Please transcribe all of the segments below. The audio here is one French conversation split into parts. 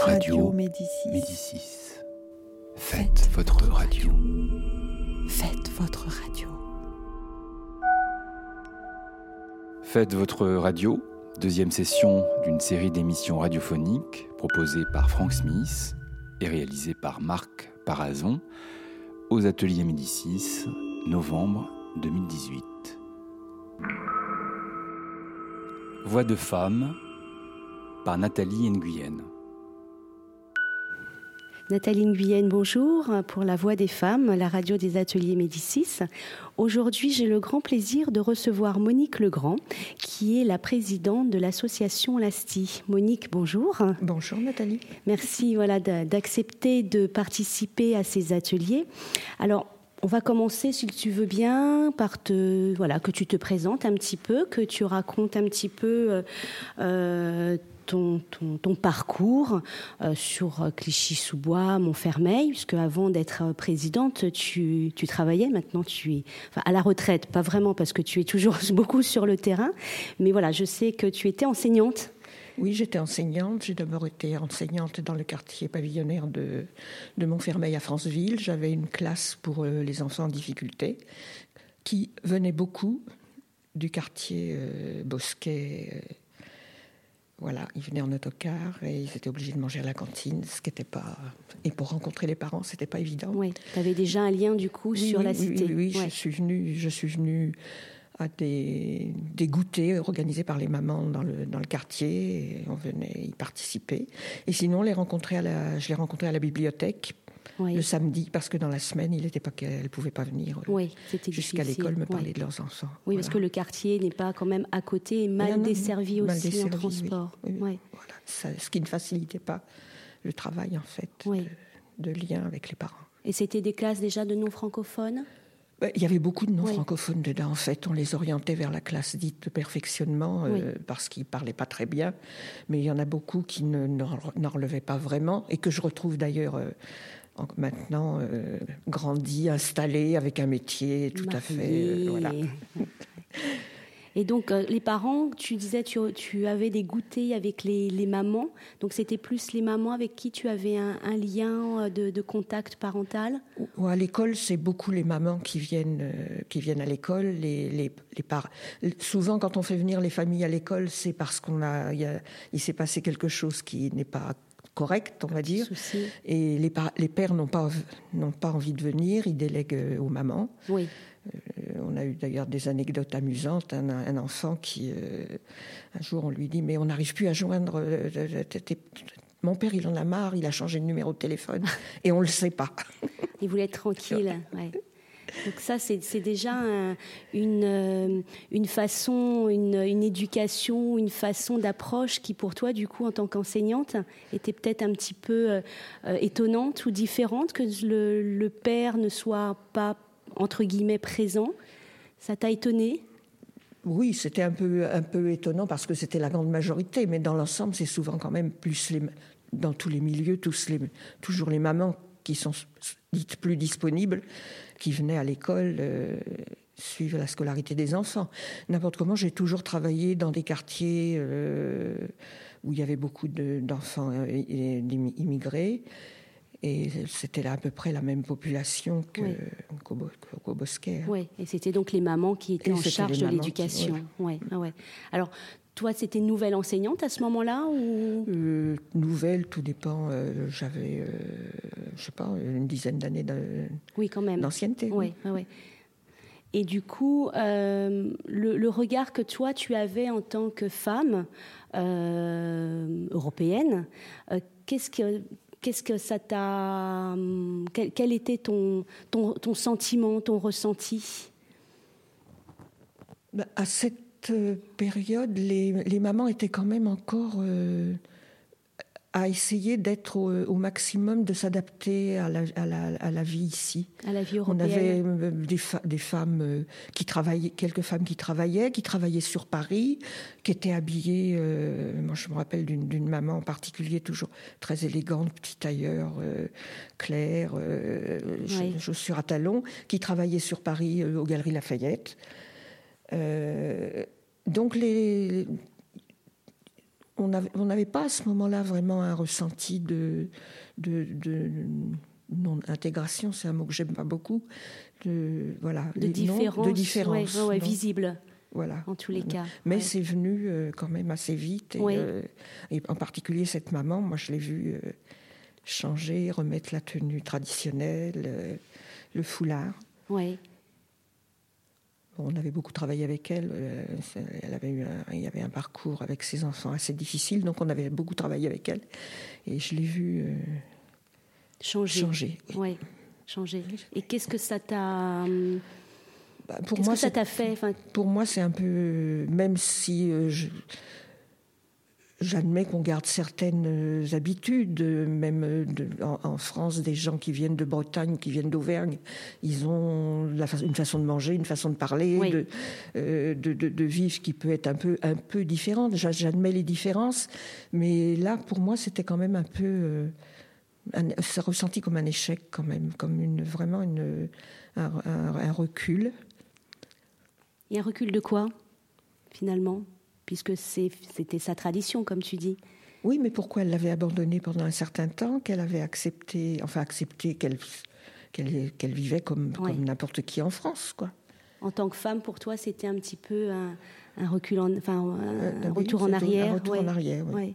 Radio Médicis. Médicis. Faites votre radio. Faites votre radio. Faites votre radio, deuxième session d'une série d'émissions radiophoniques proposées par Frank Smith et réalisée par Marc Parazon aux ateliers Médicis, novembre 2018. Voix de femme par Nathalie Nguyen. Nathalie Nguyen, bonjour pour La Voix des femmes, la radio des ateliers Médicis. Aujourd'hui, j'ai le grand plaisir de recevoir Monique Legrand, qui est la présidente de l'association Lasti. Monique, bonjour. Bonjour Nathalie. Merci voilà, d'accepter de participer à ces ateliers. Alors, on va commencer, si tu veux bien, par te, voilà, que tu te présentes un petit peu, que tu racontes un petit peu euh, euh, ton, parcours euh, sur Clichy-sous-Bois, Montfermeil, puisque avant d'être présidente, tu, travaillais. Maintenant, tu es à la retraite, pas vraiment parce que tu es toujours beaucoup sur le terrain, mais voilà, je sais que tu étais enseignante oui, j'étais enseignante. J'ai d'abord été enseignante dans le quartier pavillonnaire de, Montfermeil à Franceville. J'avais une classe pour euh, les enfants en difficulté qui venaient beaucoup du quartier euh, Bosquet. Voilà, ils venaient en autocar et ils étaient obligés de manger à la cantine, ce qui n'était pas. Et pour rencontrer les parents, c'était pas évident. Oui, tu avais déjà un lien du coup sur la cité. Oui, oui, je suis venue, je suis venue à des, des, goûters organisés par les mamans dans le, dans le quartier. Et on venait y participer. Et sinon, les rencontrer à la, je les rencontrais à la bibliothèque le samedi, parce que dans la semaine, il n'était pas qu'elles ne pouvaient pas venir euh, jusqu'à l'école me parler de leurs enfants. Oui, parce que le quartier n'est pas quand même à côté et mal desservi aussi en transport. Voilà, ce qui ne facilitait pas le travail, en fait, de, de lien avec les parents. Et c'était des classes déjà de non-francophones? Il y avait beaucoup de non-francophones dedans. En fait, on les orientait vers la classe dite de perfectionnement euh, parce qu'ils parlaient pas très bien. Mais il y en a beaucoup qui n'en relevaient pas vraiment et que je retrouve d'ailleurs euh, maintenant euh, grandis, installés avec un métier tout à fait. voilà. Et donc, euh, les parents, tu disais, tu, tu avais des goûters avec les, les mamans. Donc, c'était plus les mamans avec qui tu avais un, un lien euh, de, de, contact parental? À l'école, c'est beaucoup les mamans qui viennent, euh, qui viennent à l'école. Les, les, les par... Souvent, quand on fait venir les familles à l'école, c'est parce qu'on a, il, a, il s'est passé quelque chose qui n'est pas correct, on va dire. Et les, les pères n'ont pas, n'ont pas envie de venir, ils délèguent aux mamans. Oui. Euh, on a eu d'ailleurs des anecdotes amusantes. Un, enfant qui, euh, un jour, on lui dit Mais on n'arrive plus à joindre. Euh, mon père, il en a marre, il a changé de numéro de téléphone et on ne le sait pas. Il voulait être tranquille. Donc ça, c'est déjà une, une façon, une, éducation, une façon d'approche qui, pour toi, du coup, en tant qu'enseignante, était peut-être un petit peu étonnante ou différente, que le, père ne soit pas entre guillemets présent. Ça t'a étonné oui, c'était un peu, un peu étonnant parce que c'était la grande majorité, mais dans l'ensemble, c'est souvent quand même plus dans tous les milieux, tous les, toujours les mamans qui sont dites plus disponibles, qui venaient à l'école euh, suivre la scolarité des enfants. N'importe comment, j'ai toujours travaillé dans des quartiers euh, où il y avait beaucoup d'enfants euh, immigrés. Et c'était à peu près la même population qu'au Bosquet. Hein. Oui, et c'était donc les mamans qui étaient en charge de l'éducation. Ouais. Ouais. Alors, toi, c'était nouvelle enseignante à ce moment-là ou? Euh, Nouvelle, tout dépend. Euh, j'avais, euh, je sais pas, une dizaine d'années oui, quand même. d'ancienneté. Oui, oui. Et du coup, le, le, regard que toi, tu avais en tant que femme européenne, qu'est-ce que Qu'est-ce que ça t'a. Quel, quel, était ton, ton, ton, sentiment, ton ressenti? Bah, À cette euh, période, les, les, mamans étaient quand même encore. Euh, à essayer d'être au, maximum, de s'adapter à la, à, la, à la, vie ici. À la vie européenne. On avait euh, des, des, femmes euh, qui travaillaient, quelques femmes qui travaillaient, qui travaillaient sur Paris, qui étaient habillées. Euh, moi, je me rappelle d'une maman en particulier, toujours très élégante, petit tailleur clair, chaussures à talons, qui travaillait sur Paris aux Galeries Lafayette. Donc les on n'avait pas à ce moment-là vraiment un ressenti de, de, non-intégration, c'est un mot que j'aime pas beaucoup, de, voilà, de différence, de différence visible. Voilà. En tous les cas. Mais c'est venu euh, quand même assez vite. Euh, et, en particulier cette maman, moi je l'ai vue euh, changer, remettre la tenue traditionnelle, le foulard. Oui on avait beaucoup travaillé avec elle. Euh, elle avait eu il y avait un parcours avec ses enfants assez difficile, donc on avait beaucoup travaillé avec elle. Et je l'ai vue euh, changer. Changer. Oui, changer. Et qu'est-ce que ça t'a bah, pour moi, que ça t'a fait Pour moi, c'est un peu, même si euh, je, J'admets qu'on garde certaines euh, habitudes, même euh, en, France, des gens qui viennent de Bretagne, qui viennent d'Auvergne, ils ont une façon de manger, une façon de parler, euh, de, de, vivre qui peut être un peu, un peu différente. J'admets les différences, mais là, pour moi, c'était quand même un peu... ça ressenti comme un échec, quand même, comme une, vraiment une, un, un recul. Et un recul de quoi, finalement? Puisque c'était sa tradition, comme tu dis. Oui, mais pourquoi elle l'avait abandonnée pendant un certain temps, qu'elle avait accepté, enfin accepté qu'elle qu'elle vivait comme, comme n'importe qui en France, quoi. En tant que femme, pour toi, c'était un petit peu un, recul, en, enfin un, euh, retour en arrière. Un retour en arrière, oui.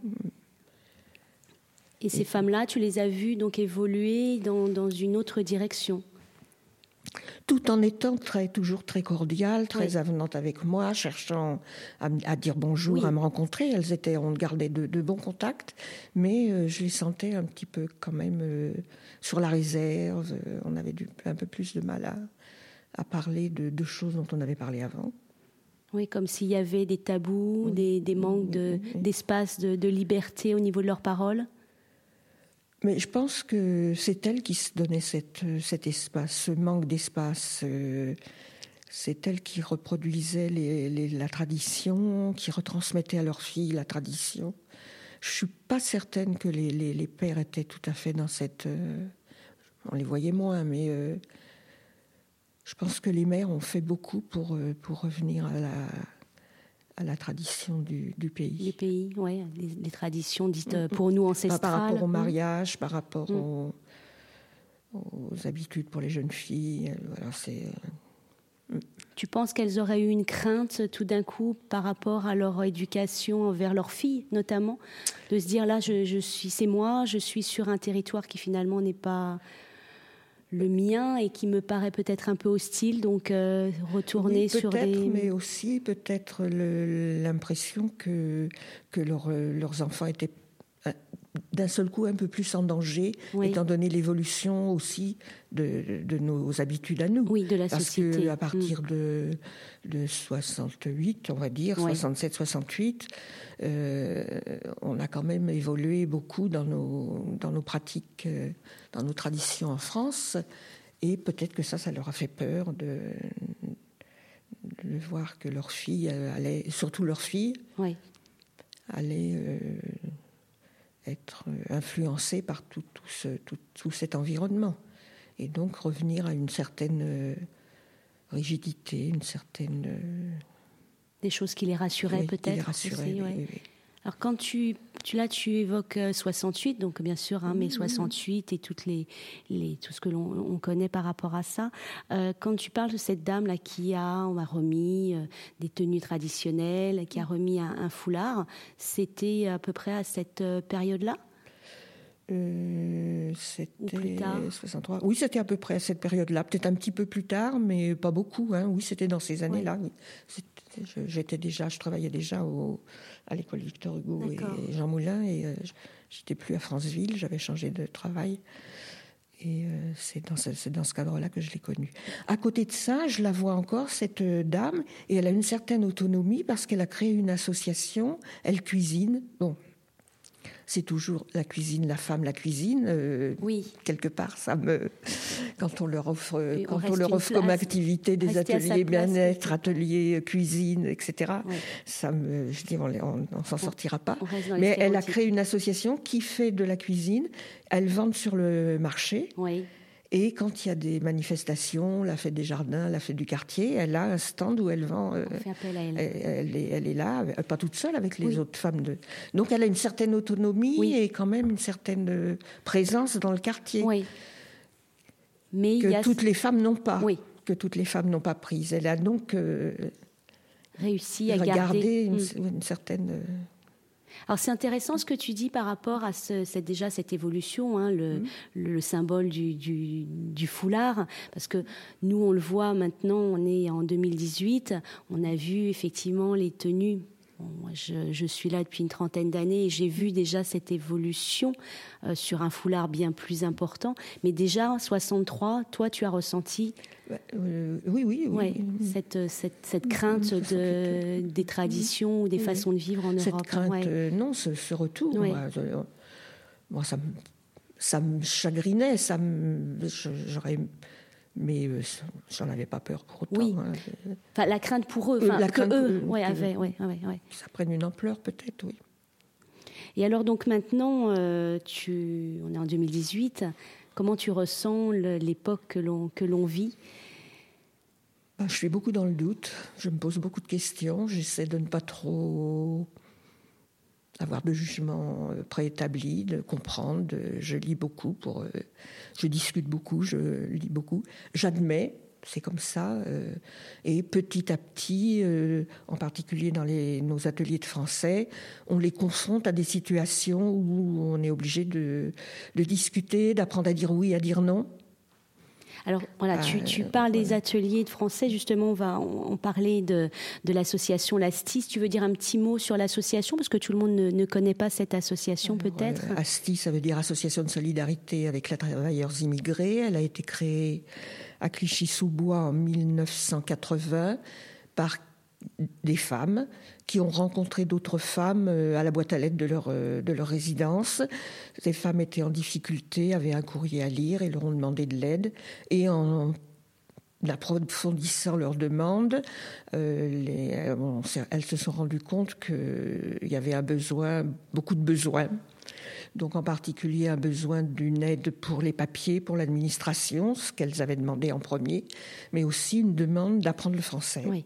Et, ces femmes-là, tu les as vues donc évoluer dans, dans une autre direction tout en étant très, toujours très cordiale, très avenante avec moi, cherchant à, dire bonjour, à me rencontrer. Elles étaient, on gardait de, bons contacts, mais euh, je les sentais un petit peu quand même euh, sur la réserve. Euh, on avait du, un peu plus de mal à, à parler de, choses dont on avait parlé avant. Oui, comme s'il y avait des tabous, des, manques d'espace, de, de, liberté au niveau de leurs paroles. Mais je pense que c'est elle qui se donnait cette, cet espace, ce manque d'espace. Euh, c'est elle qui reproduisait la tradition, qui retransmettait à leurs filles la tradition. Je suis pas certaine que les, les, pères étaient tout à fait dans cette. Euh, on les voyait moins, mais euh, je pense que les mères ont fait beaucoup pour, pour revenir à la, à la tradition du, pays. Les pays, oui, les, traditions dites euh, pour nous ancestrales. Par rapport au mm. mariage, par rapport mm. aux, habitudes pour les jeunes filles. Voilà, c'est. Euh, mm. Tu penses qu'elles auraient eu une crainte tout d'un coup par rapport à leur éducation envers leurs filles, notamment, de se dire là, je, je suis, c'est moi, je suis sur un territoire qui finalement n'est pas le mien et qui me paraît peut-être un peu hostile, donc euh, retourner sur des... Mais aussi peut-être l'impression que, que leurs enfants étaient d'un seul coup un peu plus en danger, étant donné l'évolution aussi de, de, nos habitudes à nous. Oui, de la Parce société. Parce qu'à partir mm. de, de 68, on va dire, 67-68, euh, on a quand même évolué beaucoup dans nos, dans nos pratiques, euh, dans nos traditions en France. Et peut-être que ça, ça leur a fait peur de, de voir que leurs filles allaient, surtout leurs filles, oui. allaient euh, être influencées par tout, tout, ce, tout, tout, cet environnement. Et donc revenir à une certaine rigidité, une certaine des choses qui les rassuraient peut-être. Alors quand tu, tu là tu évoques 68, euh, donc bien sûr, hein, mais 68 et toutes les, les tout ce que l'on connaît par rapport à ça. Euh, quand tu parles de cette dame là qui a, on a remis euh, des tenues traditionnelles, qui a remis un foulard, c'était à peu près à cette période-là? Euh, c'était 63. Oui, c'était à peu près à cette période-là, peut-être un petit peu plus tard, mais pas beaucoup. Hein. Oui, c'était dans ces années-là. J'étais déjà, je travaillais déjà au, à l'école Victor Hugo et Jean Moulin, et euh, j'étais plus à Franceville. J'avais changé de travail. Et euh, c'est dans ce, dans ce cadre-là que je l'ai connue. À côté de ça, je la vois encore, cette dame, et elle a une certaine autonomie parce qu'elle a créé une association, elle cuisine. Bon, c'est toujours la cuisine, la femme, la cuisine. Euh, oui. Quelque part, ça me. Quand on leur offre, quand on, leur offre comme activité des ateliers bien-être, ateliers cuisine, etc., ça me. Je dis, on, ne s'en sortira pas. Mais elle a créé une association qui fait de la cuisine. Elle vend sur le marché. Oui. Et quand il y a des manifestations, la fête des jardins, la fête du quartier, elle a un stand où elle vend. On fait appel à elle. Elle, est, elle est là, pas toute seule avec les autres femmes. De... Donc elle a une certaine autonomie et quand même une certaine présence dans le quartier. Oui. Mais que toutes les femmes n'ont pas. Oui. Que toutes les femmes n'ont pas prise. Elle a donc réussi à garder une, mm. une certaine. Alors c'est intéressant ce que tu dis par rapport à ce, déjà cette évolution, hein, le, mm. le, symbole du, du, du, foulard, parce que nous on le voit maintenant, on est en 2018, on a vu effectivement les tenues moi, je, suis là depuis une trentaine d'années et j'ai vu déjà cette évolution euh, sur un foulard bien plus important. Mais déjà, 63, toi, tu as ressenti euh, oui, oui, oui. cette, cette, cette, crainte de, des traditions ou des façons de vivre en Europe. Cette crainte, euh, non, ce, retour. Moi, ça, ça me chagrinait, ça j'aurais mais euh, j'en avais pas peur pour autant. Oui. Hein. Enfin, la crainte pour eux, enfin, la que eux, ouais, avaient, ouais, ouais, Ça prenne une ampleur peut-être, oui. Et alors donc maintenant, euh, tu, on est en 2018. Comment tu ressens l'époque que l'on que l'on vit? Ben, Je suis beaucoup dans le doute. Je me pose beaucoup de questions. J'essaie de ne pas trop avoir de jugements euh, préétablis, de comprendre. je lis beaucoup, euh, je discute beaucoup, je lis beaucoup. J'admets, c'est comme ça. Euh, et petit à petit, en particulier dans nos ateliers de français, on les confronte à des situations où on est obligé de discuter, d'apprendre à dire oui, à dire non. Alors voilà, tu, euh, parles des ateliers de français, justement, on va en parler de, de l'association Lastis. Tu veux dire un petit mot sur l'association, parce que tout le monde ne, connaît pas cette association peut-être euh, ASTI, ça veut dire Association de solidarité avec les travailleurs immigrés. Elle a été créée à Clichy-sous-Bois en 1980 par des femmes qui ont rencontré d'autres femmes euh, à la boîte à lettres de leur, euh, de leur résidence. Ces femmes étaient en difficulté, avaient un courrier à lire et leur ont demandé de l'aide. Et en approfondissant leurs demandes, euh, elles se sont rendues compte qu'il y avait un besoin, beaucoup de besoins. Donc en particulier un besoin d'une aide pour les papiers, pour l'administration, ce qu'elles avaient demandé en premier, mais aussi une demande d'apprendre le français. Oui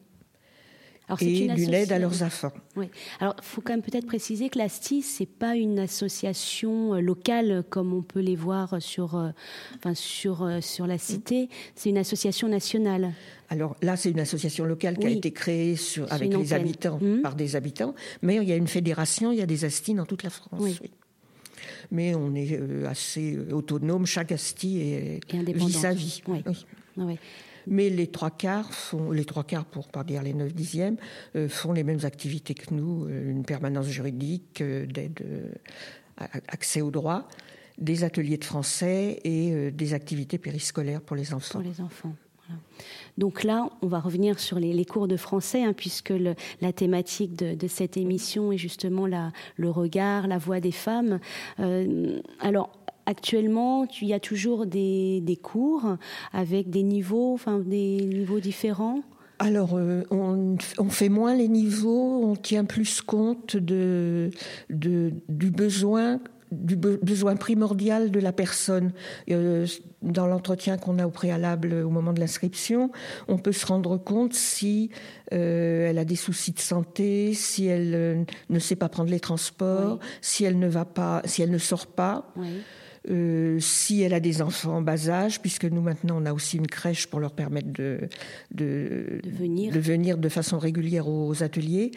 et d'une aide à leurs enfants. Oui. Alors, il faut quand même peut-être préciser que l'ASTI, c'est pas une association euh, locale comme on peut les voir sur, euh, enfin, sur, euh, sur la cité. C'est une association nationale. Alors là, c'est une association locale qui a été créée sur, avec les habitants, hum. par des habitants, mais il y a une fédération, il y a des ASTI dans toute la France. Oui. Mais on est assez autonome, chaque ASTI est, vit sa vie. Oui mais les trois quarts font, les trois quarts pour pas dire les neuf dixièmes, euh, font les mêmes activités que nous, euh, une permanence juridique, euh, d'aide, accès au droit, des ateliers de français et des activités périscolaires pour les enfants. Pour les enfants. Donc là, on va revenir sur les, cours de français, hein, puisque la thématique de, cette émission est justement la, le regard, la voix des femmes. alors, actuellement, il y a toujours des, cours avec des niveaux, enfin des niveaux différents? Alors, euh, on, fait moins les niveaux, on tient plus compte de, du besoin du besoin primordial de la personne. Euh, dans l'entretien qu'on a au préalable au moment de l'inscription, on peut se rendre compte si euh, elle a des soucis de santé, si elle ne sait pas prendre les transports, si elle ne va pas, si elle ne sort pas. Oui. Euh, si elle a des enfants en bas âge, puisque nous maintenant on a aussi une crèche pour leur permettre de, de, venir. de venir. de façon régulière aux ateliers,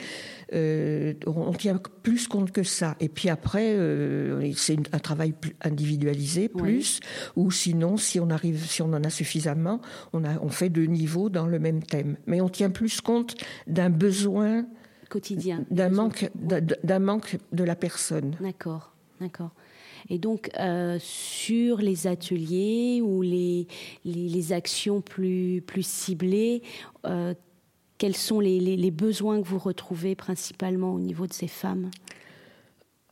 euh, on tient plus compte que ça. Et puis après, euh, c'est un travail individualisé plus, ou sinon, si on arrive, si on en a suffisamment, on, a, on fait deux niveaux dans le même thème. Mais on tient plus compte d'un besoin quotidien, d'un manque, d'un manque de la personne. D'accord, d'accord. Et donc, euh, sur les ateliers ou les, les, actions plus, plus ciblées, euh, quels sont les, les, besoins que vous retrouvez principalement au niveau de ces femmes?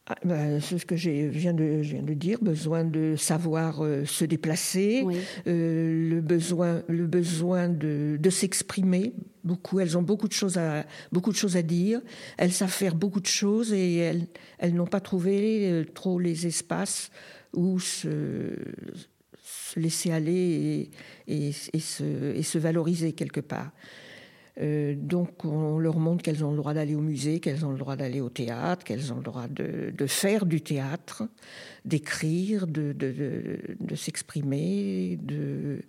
Ah, ben, c'est ce que je viens de, viens de dire, besoin de savoir euh, se déplacer, le besoin, le besoin de, de s'exprimer Elles ont beaucoup de choses à, beaucoup de choses à dire. Elles savent faire beaucoup de choses et elles, elles n'ont pas trouvé euh, trop les espaces où se, se laisser aller et, se, valoriser quelque part. Euh, donc on leur montre qu'elles ont le droit d'aller au musée, qu'elles ont le droit d'aller au théâtre, qu'elles ont le droit de, faire du théâtre, d'écrire, de, s'exprimer, de,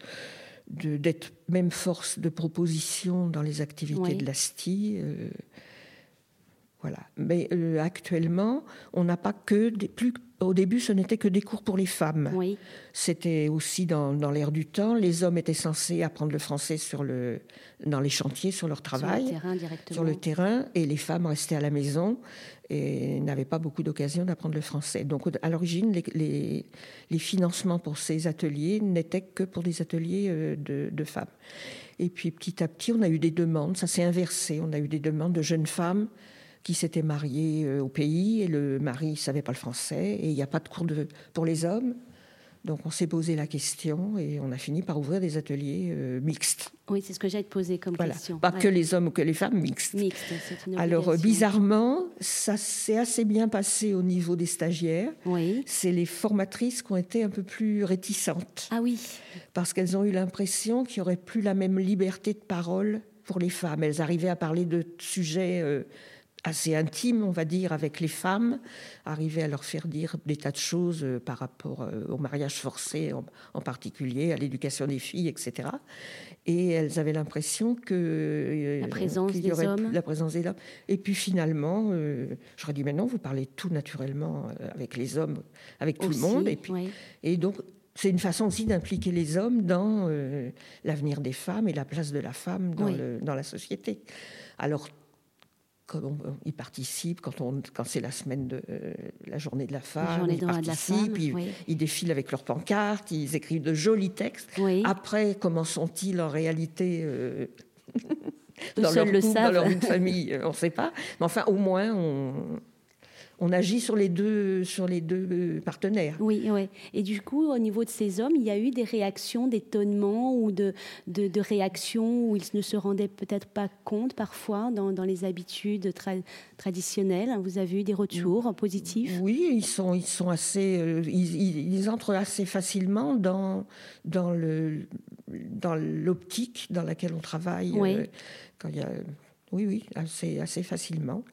d'être même force de proposition dans les activités de l'ASTI. Euh, voilà. Mais euh, actuellement, on n'a pas que des, plus. Au début, ce n'était que des cours pour les femmes. Oui. C'était aussi dans, dans l'air du temps. Les hommes étaient censés apprendre le français sur le, dans les chantiers, sur leur travail, sur le terrain directement. Sur le terrain, et les femmes restaient à la maison et n'avaient pas beaucoup d'occasion d'apprendre le français. Donc, à l'origine, les, les, les, financements pour ces ateliers n'étaient que pour des ateliers euh, de, de femmes. Et puis, petit à petit, on a eu des demandes. Ça s'est inversé. On a eu des demandes de jeunes femmes qui s'était marié euh, au pays et le mari ne savait pas le français et il n'y a pas de cours de, pour les hommes. Donc on s'est posé la question et on a fini par ouvrir des ateliers euh, mixtes. Oui, c'est ce que j'allais te poser comme question. Pas que les hommes ou que les femmes, mixtes. C'est une Alors bizarrement, ça s'est assez bien passé au niveau des stagiaires. Oui. C'est les formatrices qui ont été un peu plus réticentes. Ah oui. Parce qu'elles ont eu l'impression qu'il n'y aurait plus la même liberté de parole pour les femmes. Elles arrivaient à parler de sujets... Euh, assez intime, on va dire, avec les femmes, arriver à leur faire dire des tas de choses euh, par rapport euh, au mariage forcé en, particulier, à l'éducation des filles, etc. Et elles avaient l'impression que euh, la présence des hommes, la présence des hommes. Et puis finalement, j'aurais dit mais non, vous parlez tout naturellement avec les hommes, avec tout le monde. Et puis et donc c'est une façon aussi d'impliquer les hommes dans l'avenir des femmes et la place de la femme dans, le, dans la société. Alors on, ils participent, quand, on, quand c'est la semaine de la journée de la femme, ils participent, ils, défilent avec leurs pancartes, ils écrivent de jolis textes. Après, comment sont-ils en réalité euh, dans, leur couple, dans leur famille On ne sait pas. Mais enfin, au moins, on, on agit sur les deux, sur les deux partenaires. Oui, oui. Et du coup, au niveau de ces hommes, il y a eu des réactions d'étonnement ou de, de, réactions où ils ne se rendaient peut-être pas compte parfois dans, dans les habitudes traditionnelles? Vous avez eu des retours positifs? Oui, ils sont, ils sont assez, euh, ils, entrent assez facilement dans, dans le, dans l'optique dans laquelle on travaille. Oui. Euh, quand il y a, oui, oui, assez, assez facilement.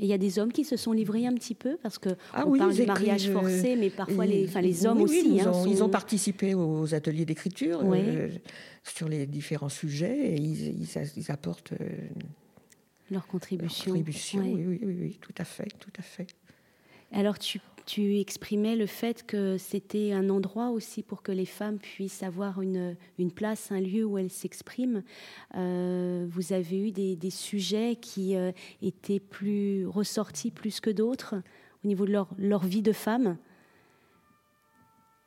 Et il y a des hommes qui se sont livrés un petit peu parce que ah on parle de mariage forcé, mais parfois les, enfin, les hommes aussi. ils, hein, ont, ils, ont, participé aux ateliers d'écriture euh, sur les différents sujets et ils, ils, apportent euh, leur contribution. Leur contribution oui, oui, oui, oui, tout à fait, tout à fait. Alors tu tu exprimais le fait que c'était un endroit aussi pour que les femmes puissent avoir une, une place, un lieu où elles s'expriment. Euh, vous avez eu des, des sujets qui euh, étaient plus ressortis plus que d'autres au niveau de leur, leur vie de femme?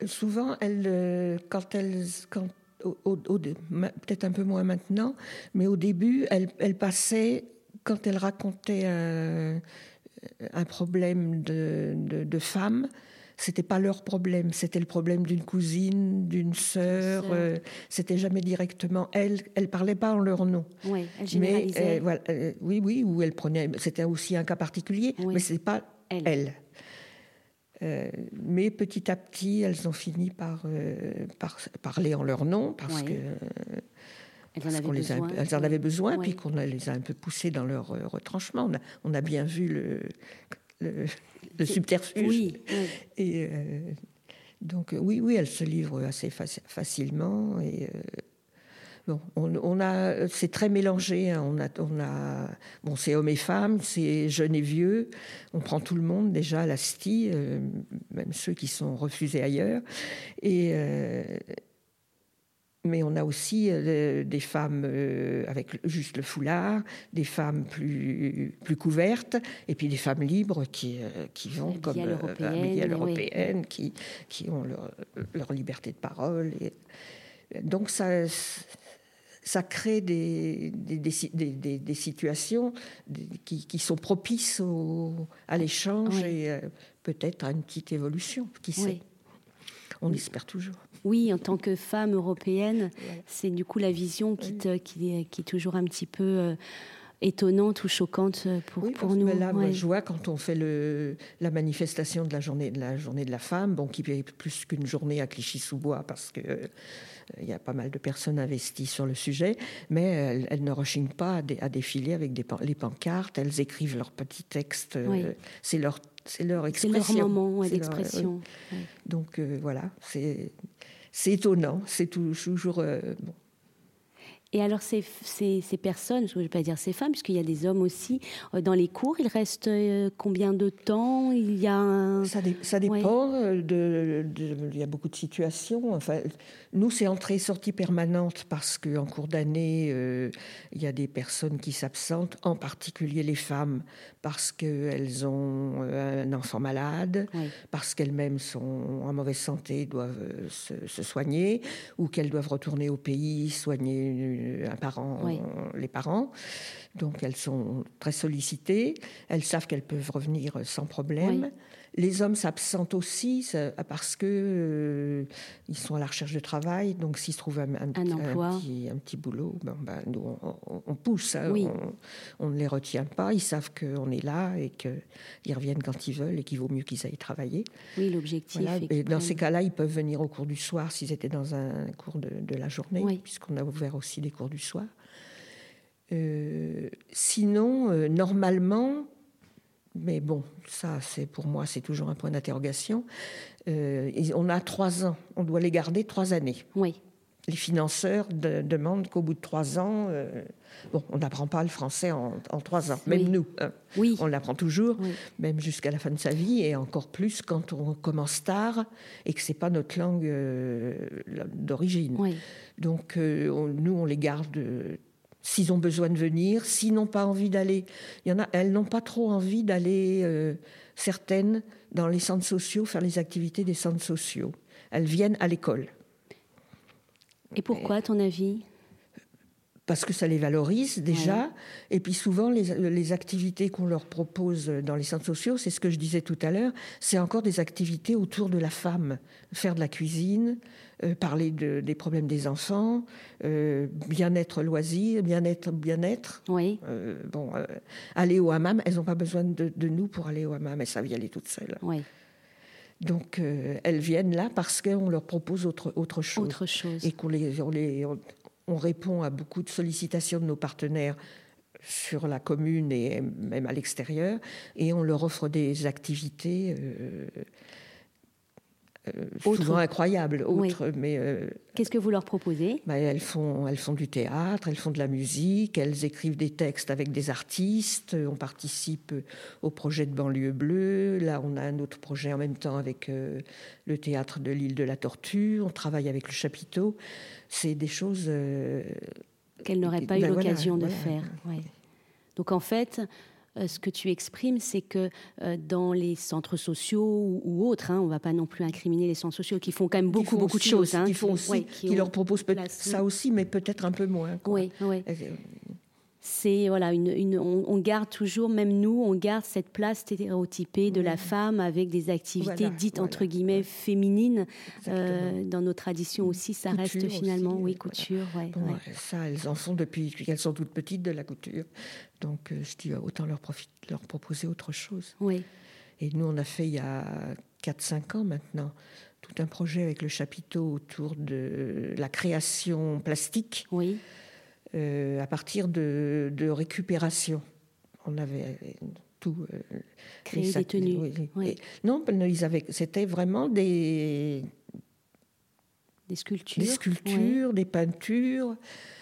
Souvent, elles, euh, quand elles, quand, peut-être un peu moins maintenant, mais au début, elles, elles passaient, quand elles racontaient un problème de, de, de femmes, c'était pas leur problème, c'était le problème d'une cousine, d'une sœur. Euh, c'était jamais directement elle. Elle parlait pas en leur nom. Oui, elle. Mais, euh, euh, oui, oui, ou elle prenait. C'était aussi un cas particulier, mais c'est pas elle. mais petit à petit, elles ont fini par, par parler en leur nom parce que elles en, avaient besoin, elles en avaient besoin, puis qu'on les a un peu poussées dans leur euh, retranchement. On a, on a bien vu le, le, subterfuge. Oui, Et euh, donc, oui, oui, elles se livrent assez facilement. Et, euh, Bon, on, a, c'est très mélangé. Hein. On a, on a, bon, c'est hommes et femmes, c'est jeunes et vieux. On prend tout le monde déjà à la STI, même ceux qui sont refusés ailleurs. Et mais on a aussi euh, des femmes euh, avec juste le foulard, des femmes plus, plus couvertes, et puis des femmes libres qui, euh, qui vont comme à l'européenne, qui, qui ont leur, leur, liberté de parole. Et, donc ça, ça crée des, des, des, des situations qui, qui, sont propices au, à l'échange et peut-être à une petite évolution, qui sait? On espère toujours oui, en tant que femme européenne, c'est du coup la vision qui, qui, qui, est toujours un petit peu euh, étonnante ou choquante pour, oui, pour nous. Là, moi, je vois quand on fait le, la manifestation de la journée de la journée de la femme, bon, qui est plus qu'une journée à Clichy-sous-Bois parce que il y a pas mal de personnes investies sur le sujet, mais elles, ne rechignent pas à, défiler avec des, les pancartes, elles écrivent leurs petits textes, c'est leur c'est leur expression. C'est leur moment d'expression. Donc voilà, c'est étonnant, c'est toujours bon, et alors, ces, ces, ces personnes, je ne vais pas dire ces femmes, puisqu'il y a des hommes aussi euh, dans les cours, ils restent euh, combien de temps? Il y a ça, ça, dépend. Euh, de, il y a beaucoup de situations. Enfin, nous, c'est entrée-sortie permanente parce qu'en cours d'année, il y a des personnes qui s'absentent, en particulier les femmes, parce qu'elles ont un enfant malade, parce qu'elles-mêmes sont en mauvaise santé, doivent se, se soigner, ou qu'elles doivent retourner au pays, soigner un parent, les parents. Donc elles sont très sollicitées. Elles savent qu'elles peuvent revenir sans problème. Les hommes s'absentent aussi parce que euh, ils sont à la recherche de travail. Donc s'ils trouvent un, un, petit, un, petit, boulot, ben, ben, nous on, pousse. Hein. on, ne les retient pas. Ils savent qu'on est là et qu'ils reviennent quand ils veulent et qu'il vaut mieux qu'ils aillent travailler. Oui, l'objectif. Et dans ces cas-là, ils peuvent venir au cours du soir s'ils étaient dans un cours de, de la journée, puisqu'on a ouvert aussi des cours du soir. Euh, sinon, euh, normalement, mais bon, ça, c'est pour moi, c'est toujours un point d'interrogation. Euh, on a trois ans, on doit les garder trois années. Oui. Les financeurs demandent qu'au bout de trois ans, bon, on n'apprend pas le français en, trois ans, même nous. Hein. Oui. On l'apprend toujours, même jusqu'à la fin de sa vie, et encore plus quand on commence tard et que c'est pas notre langue d'origine. Oui. Donc, nous, on les garde s'ils ont besoin de venir, s'ils n'ont pas envie d'aller. Elles n'ont pas trop envie d'aller, euh, certaines, dans les centres sociaux, faire les activités des centres sociaux. Elles viennent à l'école. Et pourquoi, à ton avis? Parce que ça les valorise déjà. Et puis souvent, les, activités qu'on leur propose dans les centres sociaux, c'est ce que je disais tout à l'heure, c'est encore des activités autour de la femme. Faire de la cuisine, euh, parler des problèmes des enfants, euh, bien-être loisir, bien-être, bien-être. Oui. Euh, bon, aller au hammam, elles n'ont pas besoin de, nous pour aller au hammam, elles savent y aller toutes seules. Oui. Donc, elles viennent là parce qu'on leur propose autre, autre chose. Autre chose. Et qu'on les, on les, on répond à beaucoup de sollicitations de nos partenaires sur la commune et même à l'extérieur, et on leur offre des activités euh, euh souvent incroyables. Autres, mais euh, qu'est-ce que vous leur proposez? bah, Elles font, elles font du théâtre, elles font de la musique, elles écrivent des textes avec des artistes. On participe au projet de banlieue bleue. Là, on a un autre projet en même temps avec euh, le théâtre de l'île de la Tortue. On travaille avec le chapiteau c'est des choses euh, qu'elle n'aurait pas eu ben l'occasion de faire. Donc en fait, euh, ce que tu exprimes, c'est que euh, dans les centres sociaux ou, autres, hein, on ne va pas non plus incriminer les centres sociaux qui font quand même beaucoup, beaucoup de choses. Hein, qui, font aussi, qui, leur proposent ça aussi, mais peut-être un peu moins. Oui, oui c'est voilà une, on, garde toujours même nous on garde cette place stéréotypée de la femme avec des activités dites entre guillemets féminines. Euh, dans nos traditions aussi ça reste finalement oui couture ça elles en font depuis qu'elles sont toutes petites de la couture donc euh, je dis autant leur leur proposer autre chose oui et nous on a fait il y a 4-5 ans maintenant tout un projet avec le chapiteau autour de la création plastique oui euh, à partir de, récupération. On avait tout. Euh, Créé des tenues. non, ils avaient. C'était vraiment des. Des sculptures. Des sculptures, des peintures.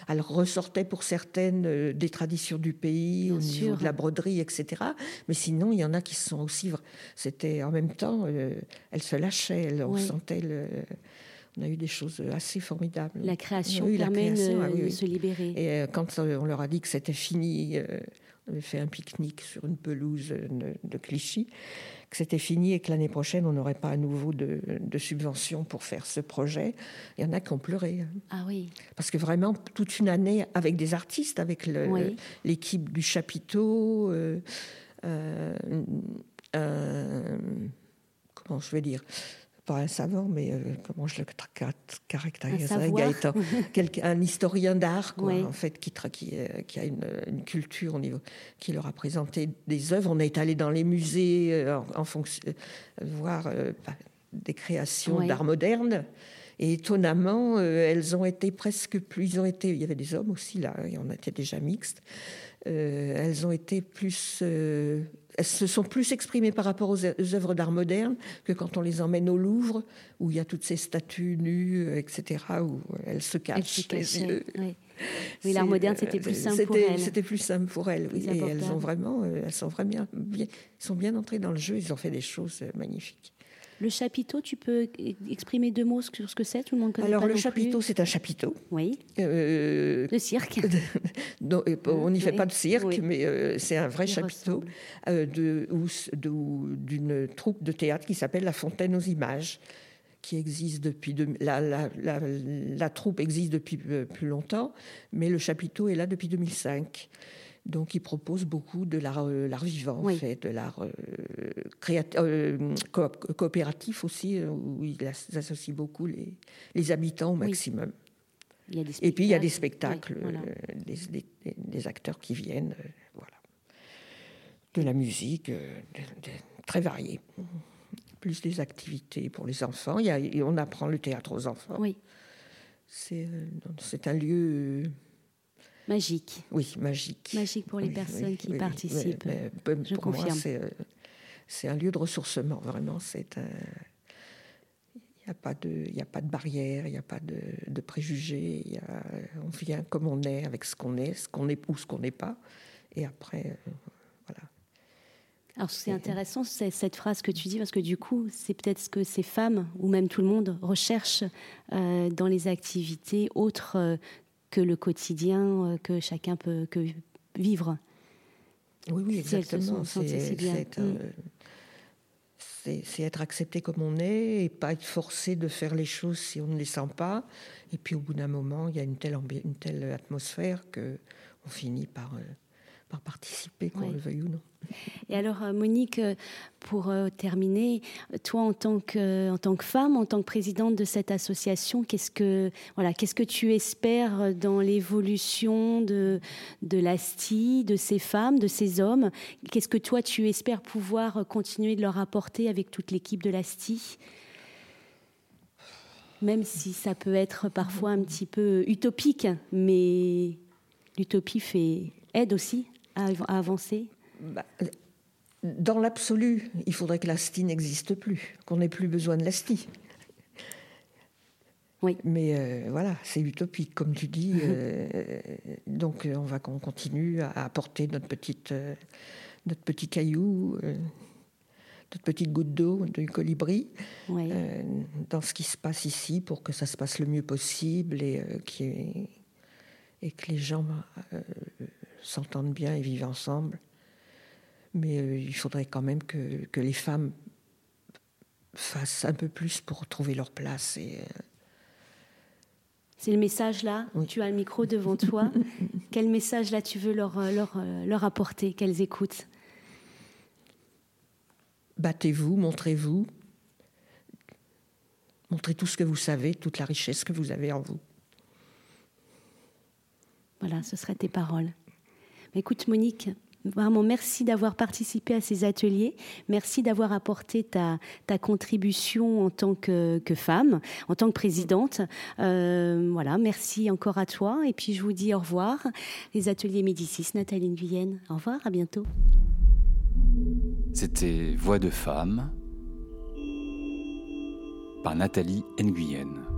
Elles ressortaient pour certaines euh, des traditions du pays, au niveau de la broderie, etc. Mais sinon, il y en a qui sont aussi. C'était en même temps, elles se lâchaient, on sentait le on a eu des choses assez formidables. La création permet de, ah se libérer. Et euh, quand euh, on leur a dit que c'était fini, euh, on avait fait un pique-nique sur une pelouse de, Clichy, que c'était fini et que l'année prochaine, on n'aurait pas à nouveau de, de subvention pour faire ce projet. Il y en a qui ont pleuré. Ah oui. Parce que vraiment, toute une année avec des artistes, avec l'équipe du chapiteau, comment je vais dire? Pas un savant, mais comment je le caractériserais, Gaëtan, un historien d'art, en fait, qui, qui, qui a une, culture au niveau, qui leur a présenté des œuvres. On est allé dans les musées en, fonction, voir des créations d'art moderne. Et étonnamment, euh, elles ont été presque plus. Ils ont été, il y avait des hommes aussi là, et on était déjà mixtes. Euh, elles ont été plus. Euh, elles se sont plus exprimées par rapport aux, œuvres d'art moderne que quand on les emmène au Louvre, où il y a toutes ces statues nues, etc., où elles se cachent. oui. l'art moderne, c'était plus simple pour elles. C'était plus simple pour elles, oui. Et elles ont vraiment, elles sont vraiment bien, sont bien entrées dans le jeu. Ils ont fait des choses magnifiques. Le chapiteau, tu peux exprimer deux mots sur ce que c'est? Tout le monde connaît Alors, le chapiteau, c'est un chapiteau. Oui. Euh, le cirque. on n'y fait pas de cirque, mais euh, c'est un vrai chapiteau euh, d'une troupe de théâtre qui s'appelle La Fontaine aux Images qui existe depuis la, la, la, troupe existe depuis plus longtemps, mais le chapiteau est là depuis 2005. Donc, il propose beaucoup de l'art, euh, vivant, en fait, de l'art euh, euh, coopératif aussi, où il associe beaucoup les, les habitants au maximum. Et puis, il y a des spectacles, des, acteurs qui viennent, voilà. de la musique, très variée. Plus des activités pour les enfants. Il y a, on apprend le théâtre aux enfants. C'est un lieu Magique. Oui, magique. Magique pour les personnes qui participent. Je pour confirme. Euh, c'est un lieu de ressourcement, vraiment. C'est Il n'y a, pas de, il a pas de barrière, il n'y a pas de, de préjugés. Y a, on vient comme on est, avec ce qu'on est, ce qu'on est ou ce qu'on n'est pas. Et après, euh, voilà. Alors c'est intéressant cette phrase que tu dis parce que du coup c'est peut-être ce que ces femmes ou même tout le monde recherche euh, dans les activités autres que le quotidien euh, que chacun peut que vivre. Oui, oui, exactement. C'est être accepté comme on est et pas être forcé de faire les choses si on ne les sent pas. Et puis au bout d'un moment, il y a une telle, une telle atmosphère que on finit par, euh, par participer, qu'on le veuille ou non. Et alors, euh, Monique, euh, pour euh, terminer, toi, en tant, que, en tant que femme, en tant que présidente de cette association, qu'est-ce que, voilà, qu'est-ce que tu espères dans l'évolution de, de l'ASTI, de ces femmes, de ces hommes? Qu'est-ce que toi, tu espères pouvoir continuer de leur apporter avec toute l'équipe de l'ASTI Même si ça peut être parfois un petit peu utopique, mais l'utopie fait, aide aussi à avancer? Bah, dans l'absolu, il faudrait que l'ASTI n'existe plus, qu'on n'ait plus besoin de l'ASTI. Oui. Mais euh, voilà, c'est utopique, comme tu dis. Euh, donc, on va qu'on continue à apporter notre petite, euh, notre petit caillou, notre petite goutte d'eau du colibri dans ce qui se passe ici pour que ça se passe le mieux possible et, et que les gens s'entendent bien et vivent ensemble. Mais euh, il faudrait quand même que, que, les femmes fassent un peu plus pour trouver leur place. Et, euh, C'est le message là Tu as le micro devant toi. Quel message là tu veux leur, euh, leur, leur apporter Qu'elles écoutent? Battez-vous, montrez-vous. Montrez tout ce que vous savez, toute la richesse que vous avez en vous. Voilà, ce seraient tes paroles. Écoute, Monique, Vraiment, merci d'avoir participé à ces ateliers. Merci d'avoir apporté ta, contribution en tant que, que, femme, en tant que présidente. Euh, voilà, merci encore à toi. Et puis, je vous dis au revoir. Les ateliers Médicis, Nathalie Nguyen. Au revoir, à bientôt. C'était Voix de femme par Nathalie Nguyen.